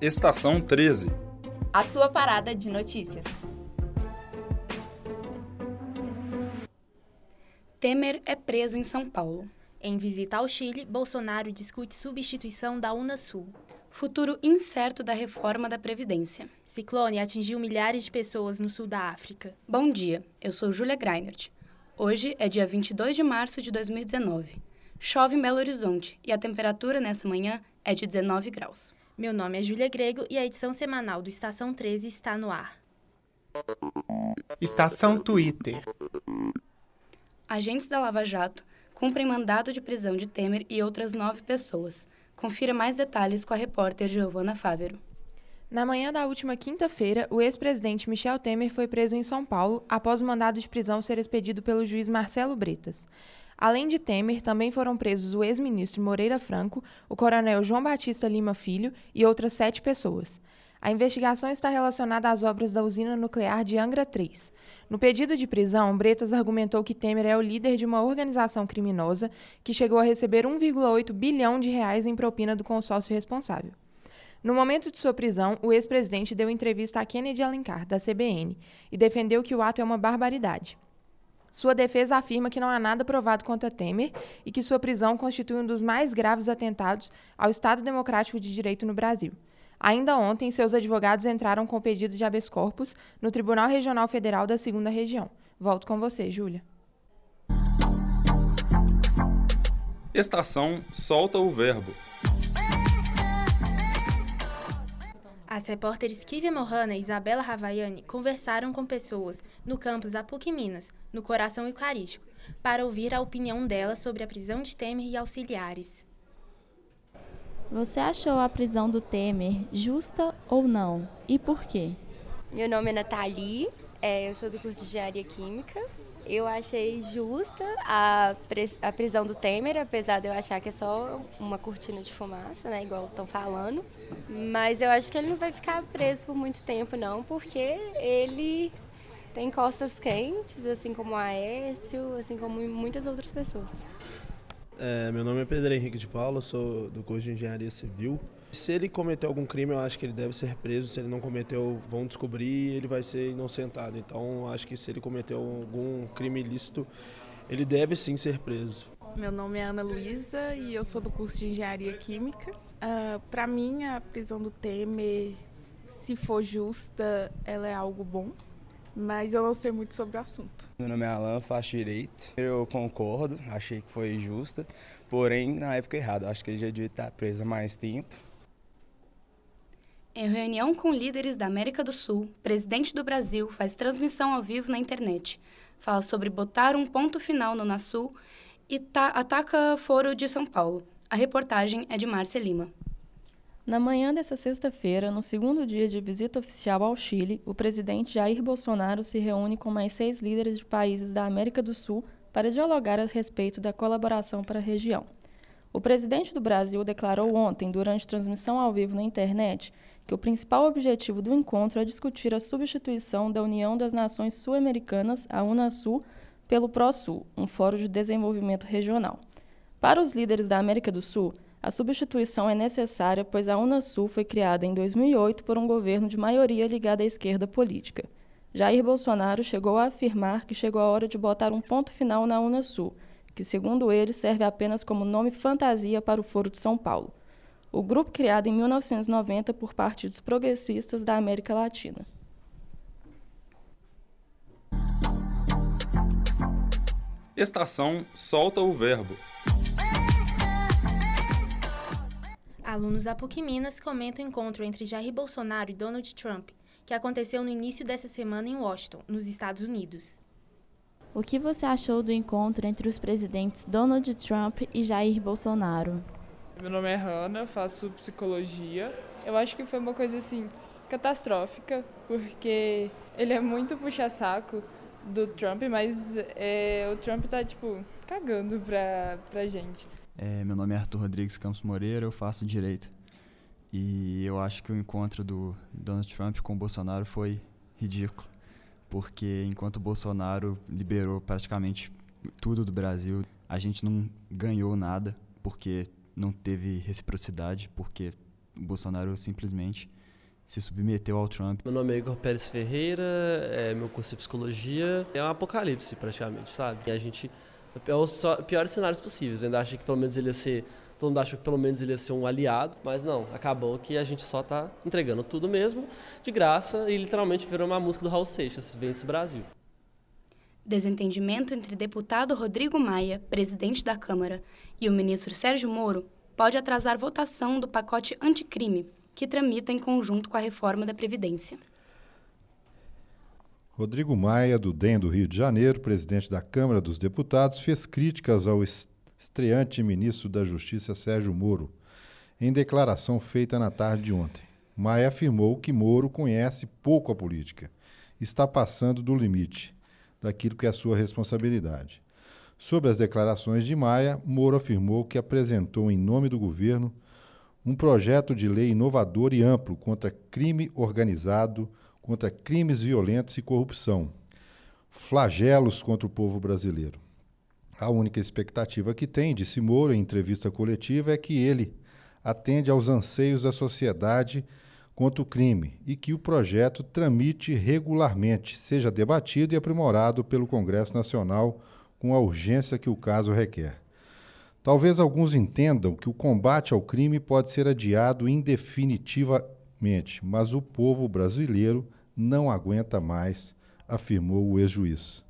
Estação 13. A sua parada de notícias. Temer é preso em São Paulo. Em visita ao Chile, Bolsonaro discute substituição da Unasul. Futuro incerto da reforma da Previdência. Ciclone atingiu milhares de pessoas no sul da África. Bom dia, eu sou Júlia Greinert. Hoje é dia 22 de março de 2019. Chove em Belo Horizonte e a temperatura nessa manhã é de 19 graus. Meu nome é Júlia Grego e a edição semanal do Estação 13 está no ar. Estação Twitter. Agentes da Lava Jato cumprem mandado de prisão de Temer e outras nove pessoas. Confira mais detalhes com a repórter Giovana Fávero. Na manhã da última quinta-feira, o ex-presidente Michel Temer foi preso em São Paulo após o mandado de prisão ser expedido pelo juiz Marcelo Bretas. Além de Temer, também foram presos o ex-ministro Moreira Franco, o coronel João Batista Lima Filho e outras sete pessoas. A investigação está relacionada às obras da usina nuclear de Angra 3. No pedido de prisão, Bretas argumentou que Temer é o líder de uma organização criminosa que chegou a receber 1,8 bilhão de reais em propina do consórcio responsável. No momento de sua prisão, o ex-presidente deu entrevista a Kennedy Alencar, da CBN, e defendeu que o ato é uma barbaridade. Sua defesa afirma que não há nada provado contra Temer e que sua prisão constitui um dos mais graves atentados ao Estado Democrático de Direito no Brasil. Ainda ontem, seus advogados entraram com pedido de habeas corpus no Tribunal Regional Federal da Segunda Região. Volto com você, Júlia. Estação Solta o Verbo. As repórteres Kivia Mohana e Isabela Ravaiani conversaram com pessoas no campus da PUC Minas, no Coração Eucarístico, para ouvir a opinião delas sobre a prisão de Temer e auxiliares. Você achou a prisão do Temer justa ou não? E por quê? Meu nome é Nathalie, é, eu sou do curso de Engenharia Química. Eu achei justa a, a prisão do Temer, apesar de eu achar que é só uma cortina de fumaça, né, igual estão falando. Mas eu acho que ele não vai ficar preso por muito tempo, não, porque ele tem costas quentes, assim como Aécio, assim como muitas outras pessoas. É, meu nome é Pedro Henrique de Paula, sou do curso de Engenharia Civil. Se ele cometeu algum crime, eu acho que ele deve ser preso. Se ele não cometeu, vão descobrir e ele vai ser inocentado. Então, acho que se ele cometeu algum crime ilícito, ele deve sim ser preso. Meu nome é Ana Luísa e eu sou do curso de Engenharia Química. Uh, Para mim, a prisão do Temer, se for justa, ela é algo bom, mas eu não sei muito sobre o assunto. Meu nome é Alan, faço direito. Eu concordo, achei que foi justa, porém na época errada. Acho que ele já devia estar preso há mais tempo em reunião com líderes da América do Sul, presidente do Brasil faz transmissão ao vivo na internet. Fala sobre botar um ponto final no Nasul e ataca Foro de São Paulo. A reportagem é de Márcia Lima. Na manhã dessa sexta-feira, no segundo dia de visita oficial ao Chile, o presidente Jair Bolsonaro se reúne com mais seis líderes de países da América do Sul para dialogar a respeito da colaboração para a região. O presidente do Brasil declarou ontem, durante transmissão ao vivo na internet, que o principal objetivo do encontro é discutir a substituição da União das Nações Sul-Americanas, a Unasul, pelo PROSUL, um fórum de desenvolvimento regional. Para os líderes da América do Sul, a substituição é necessária, pois a Unasul foi criada em 2008 por um governo de maioria ligada à esquerda política. Jair Bolsonaro chegou a afirmar que chegou a hora de botar um ponto final na Unasul, que, segundo ele, serve apenas como nome fantasia para o Foro de São Paulo o grupo criado em 1990 por partidos progressistas da América Latina. Estação Solta o Verbo. Alunos da PUC Minas comentam o encontro entre Jair Bolsonaro e Donald Trump, que aconteceu no início dessa semana em Washington, nos Estados Unidos. O que você achou do encontro entre os presidentes Donald Trump e Jair Bolsonaro? Meu nome é Hanna, faço psicologia. Eu acho que foi uma coisa assim catastrófica, porque ele é muito puxa-saco do Trump, mas é, o Trump tá, tipo, cagando pra, pra gente. É, meu nome é Arthur Rodrigues Campos Moreira, eu faço direito. E eu acho que o encontro do Donald Trump com o Bolsonaro foi ridículo, porque enquanto o Bolsonaro liberou praticamente tudo do Brasil, a gente não ganhou nada, porque não teve reciprocidade, porque o Bolsonaro simplesmente se submeteu ao Trump. Meu nome é Igor Pérez Ferreira, é, meu curso é psicologia. É um apocalipse, praticamente, sabe? E a gente. É os piores cenários possíveis. Ainda achei que pelo menos ele ia ser. Todo mundo achou que pelo menos ele ia ser um aliado, mas não, acabou que a gente só está entregando tudo mesmo, de graça, e literalmente virou uma música do Raul Seixas, Ventos Brasil. Desentendimento entre deputado Rodrigo Maia, presidente da Câmara, e o ministro Sérgio Moro pode atrasar votação do pacote anticrime, que tramita em conjunto com a reforma da Previdência. Rodrigo Maia, do DEM do Rio de Janeiro, presidente da Câmara dos Deputados, fez críticas ao estreante ministro da Justiça Sérgio Moro, em declaração feita na tarde de ontem. Maia afirmou que Moro conhece pouco a política, está passando do limite daquilo que é sua responsabilidade. Sobre as declarações de Maia, Moro afirmou que apresentou em nome do governo um projeto de lei inovador e amplo contra crime organizado, contra crimes violentos e corrupção, flagelos contra o povo brasileiro. A única expectativa que tem, disse Moro em entrevista coletiva, é que ele atende aos anseios da sociedade contra o crime e que o projeto tramite regularmente, seja debatido e aprimorado pelo Congresso Nacional com a urgência que o caso requer. Talvez alguns entendam que o combate ao crime pode ser adiado indefinitivamente, mas o povo brasileiro não aguenta mais, afirmou o ex-juiz.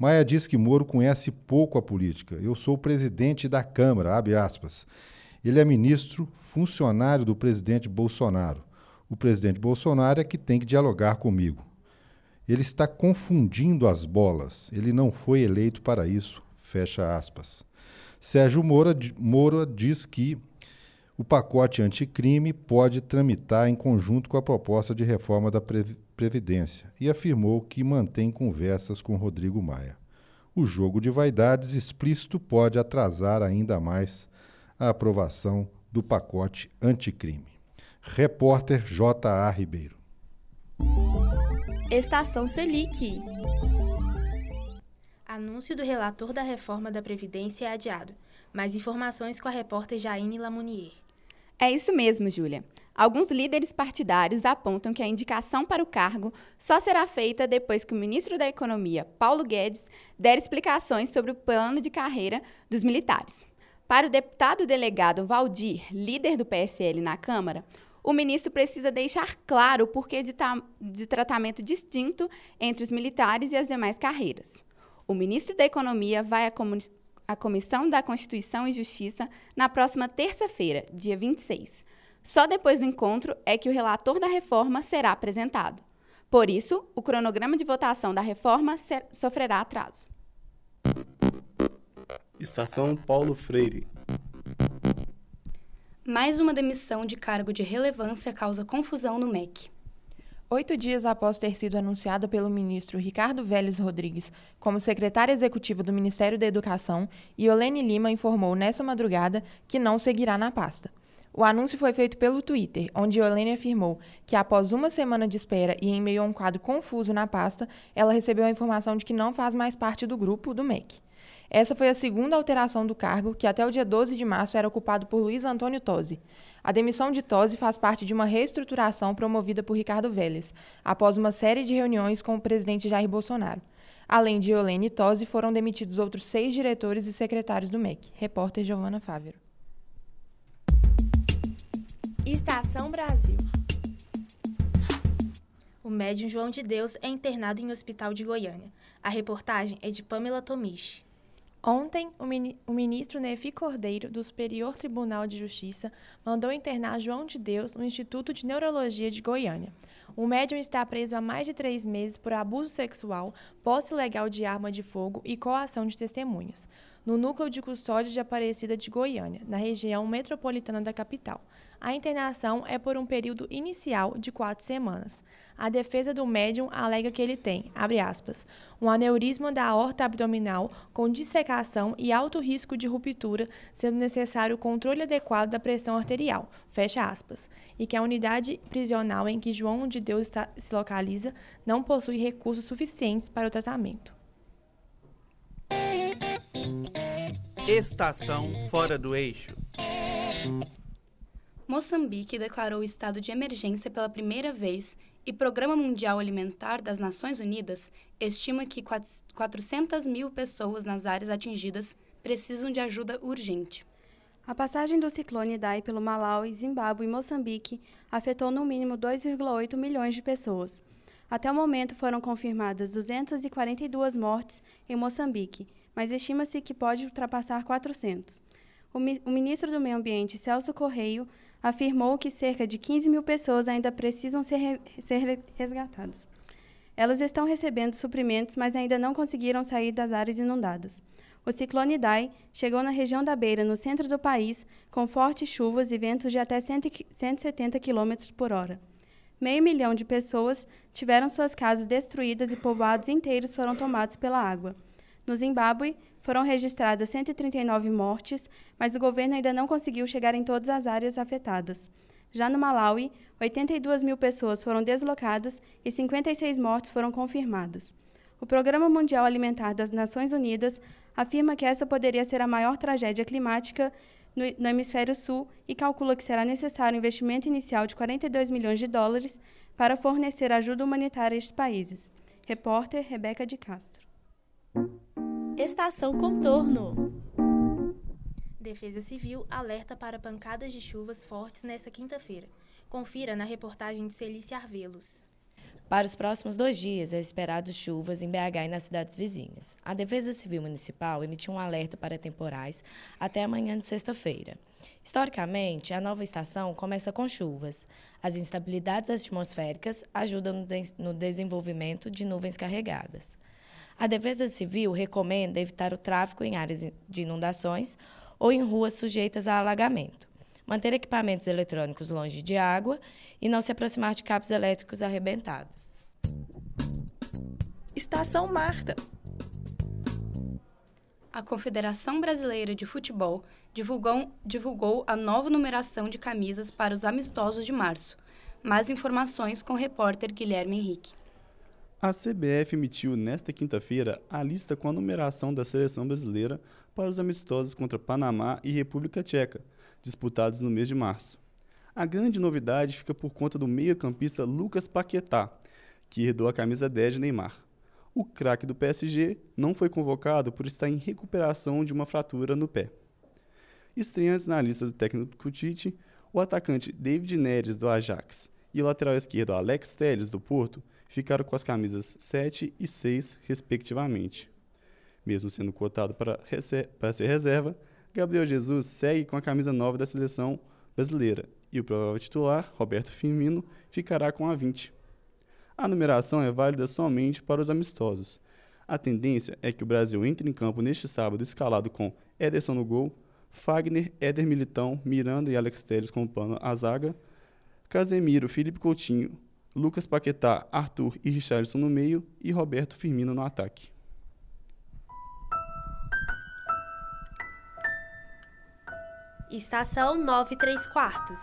Maia diz que Moro conhece pouco a política. Eu sou presidente da Câmara, abre aspas. Ele é ministro, funcionário do presidente Bolsonaro. O presidente Bolsonaro é que tem que dialogar comigo. Ele está confundindo as bolas. Ele não foi eleito para isso. Fecha aspas. Sérgio Moura, Moura diz que o pacote anticrime pode tramitar em conjunto com a proposta de reforma da Previdência e afirmou que mantém conversas com Rodrigo Maia. O jogo de vaidades explícito pode atrasar ainda mais a aprovação do pacote anticrime. Repórter J.A. Ribeiro. Estação Selic. Anúncio do relator da reforma da Previdência é adiado. Mais informações com a repórter Jaine Lamounier. É isso mesmo, Júlia. Alguns líderes partidários apontam que a indicação para o cargo só será feita depois que o ministro da Economia, Paulo Guedes, der explicações sobre o plano de carreira dos militares. Para o deputado delegado Valdir, líder do PSL na Câmara, o ministro precisa deixar claro o porquê de, de tratamento distinto entre os militares e as demais carreiras. O ministro da Economia vai à, à Comissão da Constituição e Justiça na próxima terça-feira, dia 26. Só depois do encontro é que o relator da reforma será apresentado. Por isso, o cronograma de votação da reforma sofrerá atraso. Estação Paulo Freire. Mais uma demissão de cargo de relevância causa confusão no MEC. Oito dias após ter sido anunciada pelo ministro Ricardo Vélez Rodrigues como secretária executiva do Ministério da Educação, Iolene Lima informou nessa madrugada que não seguirá na pasta. O anúncio foi feito pelo Twitter, onde Iolene afirmou que, após uma semana de espera e em meio a um quadro confuso na pasta, ela recebeu a informação de que não faz mais parte do grupo do MEC. Essa foi a segunda alteração do cargo, que até o dia 12 de março era ocupado por Luiz Antônio Tosi. A demissão de Tosi faz parte de uma reestruturação promovida por Ricardo Vélez, após uma série de reuniões com o presidente Jair Bolsonaro. Além de Olene e Tosi, foram demitidos outros seis diretores e secretários do MEC. Repórter Giovana Fávero. Estação Brasil. O médium João de Deus é internado em hospital de Goiânia. A reportagem é de Pamela Tomichi. Ontem, o ministro Nefi Cordeiro, do Superior Tribunal de Justiça, mandou internar João de Deus no Instituto de Neurologia de Goiânia. O médium está preso há mais de três meses por abuso sexual, posse ilegal de arma de fogo e coação de testemunhas, no núcleo de custódia de Aparecida de Goiânia, na região metropolitana da capital. A internação é por um período inicial de quatro semanas. A defesa do médium alega que ele tem, abre aspas, um aneurisma da aorta abdominal com dissecação e alto risco de ruptura, sendo necessário o controle adequado da pressão arterial, fecha aspas, e que a unidade prisional em que João de Deus está, se localiza não possui recursos suficientes para o tratamento. Estação Fora do Eixo. Moçambique declarou estado de emergência pela primeira vez e Programa Mundial Alimentar das Nações Unidas estima que 400 mil pessoas nas áreas atingidas precisam de ajuda urgente. A passagem do ciclone Idai pelo Malawi, Zimbábue e Moçambique afetou no mínimo 2,8 milhões de pessoas. Até o momento foram confirmadas 242 mortes em Moçambique, mas estima-se que pode ultrapassar 400. O, mi o ministro do Meio Ambiente, Celso Correio, afirmou que cerca de 15 mil pessoas ainda precisam ser, re ser resgatadas. Elas estão recebendo suprimentos, mas ainda não conseguiram sair das áreas inundadas. O ciclone Dai chegou na região da Beira, no centro do país, com fortes chuvas e ventos de até 170 km por hora. Meio milhão de pessoas tiveram suas casas destruídas e povoados inteiros foram tomados pela água. No Zimbábue, foram registradas 139 mortes, mas o governo ainda não conseguiu chegar em todas as áreas afetadas. Já no Malawi, 82 mil pessoas foram deslocadas e 56 mortes foram confirmadas. O Programa Mundial Alimentar das Nações Unidas afirma que essa poderia ser a maior tragédia climática no, no, hemisfério sul e calcula que será necessário um investimento inicial de 42 milhões de dólares para fornecer ajuda humanitária a estes países. Repórter Rebeca de Castro. Estação Contorno. Defesa Civil alerta para pancadas de chuvas fortes nesta quinta-feira. Confira na reportagem de Celícia Arvelos. Para os próximos dois dias, é esperado chuvas em BH e nas cidades vizinhas. A Defesa Civil Municipal emitiu um alerta para temporais até amanhã de sexta-feira. Historicamente, a nova estação começa com chuvas. As instabilidades atmosféricas ajudam no desenvolvimento de nuvens carregadas. A Defesa Civil recomenda evitar o tráfego em áreas de inundações ou em ruas sujeitas a alagamento manter equipamentos eletrônicos longe de água e não se aproximar de cabos elétricos arrebentados. Estação Marta. A Confederação Brasileira de Futebol divulgou, divulgou a nova numeração de camisas para os amistosos de março. Mais informações com o repórter Guilherme Henrique. A CBF emitiu nesta quinta-feira a lista com a numeração da seleção brasileira para os amistosos contra Panamá e República Tcheca, disputados no mês de março. A grande novidade fica por conta do meio-campista Lucas Paquetá, que herdou a camisa 10 de Neymar. O craque do PSG não foi convocado por estar em recuperação de uma fratura no pé. Estreantes na lista do técnico Tite, o atacante David Neres, do Ajax, e o lateral esquerdo Alex Telles, do Porto, ficaram com as camisas 7 e 6, respectivamente. Mesmo sendo cotado para, para ser reserva, Gabriel Jesus segue com a camisa nova da seleção brasileira e o provável titular, Roberto Firmino, ficará com a 20. A numeração é válida somente para os amistosos. A tendência é que o Brasil entre em campo neste sábado escalado com Ederson no gol, Fagner, Éder Militão, Miranda e Alex Telles com o pano a zaga, Casemiro, Felipe Coutinho, Lucas Paquetá, Arthur e Richardson no meio e Roberto Firmino no ataque. Estação 93 quartos.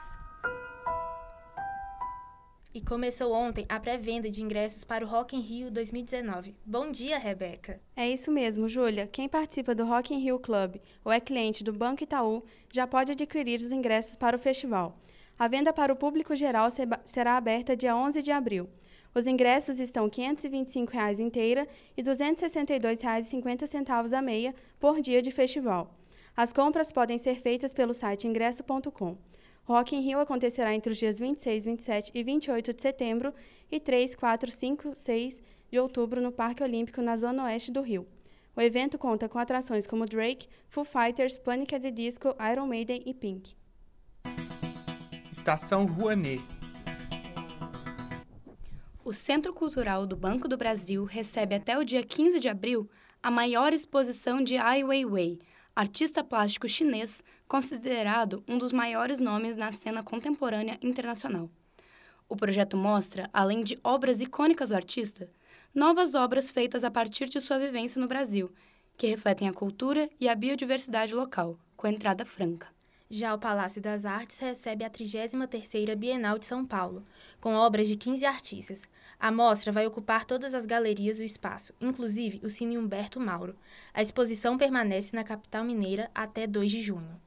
E começou ontem a pré-venda de ingressos para o Rock in Rio 2019. Bom dia, Rebeca. É isso mesmo, Júlia. Quem participa do Rock in Rio Club ou é cliente do Banco Itaú já pode adquirir os ingressos para o festival. A venda para o público geral será aberta dia 11 de abril. Os ingressos estão 525 reais inteira e R$ 262,50 a meia por dia de festival. As compras podem ser feitas pelo site ingresso.com. Rock in Rio acontecerá entre os dias 26, 27 e 28 de setembro e 3, 4, 5, 6 de outubro no Parque Olímpico, na zona oeste do Rio. O evento conta com atrações como Drake, Foo Fighters, Panic! at the Disco, Iron Maiden e Pink. Estação Rouanet. O Centro Cultural do Banco do Brasil recebe até o dia 15 de abril a maior exposição de Ai Weiwei, artista plástico chinês considerado um dos maiores nomes na cena contemporânea internacional. O projeto mostra, além de obras icônicas do artista, novas obras feitas a partir de sua vivência no Brasil, que refletem a cultura e a biodiversidade local, com entrada franca. Já o Palácio das Artes recebe a 33ª Bienal de São Paulo, com obras de 15 artistas. A mostra vai ocupar todas as galerias do espaço, inclusive o Cine Humberto Mauro. A exposição permanece na capital mineira até 2 de junho.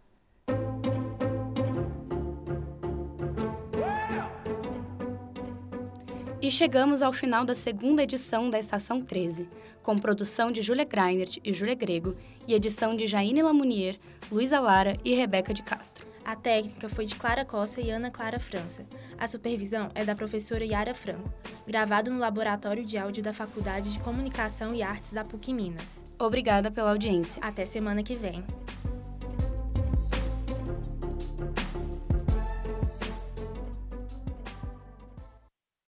E chegamos ao final da segunda edição da Estação 13, com produção de Júlia Greinert e Júlia Grego e edição de Jaine Lamounier, Luísa Lara e Rebeca de Castro. A técnica foi de Clara Costa e Ana Clara França. A supervisão é da professora Yara Franco. Gravado no Laboratório de Áudio da Faculdade de Comunicação e Artes da PUC Minas. Obrigada pela audiência. Até semana que vem.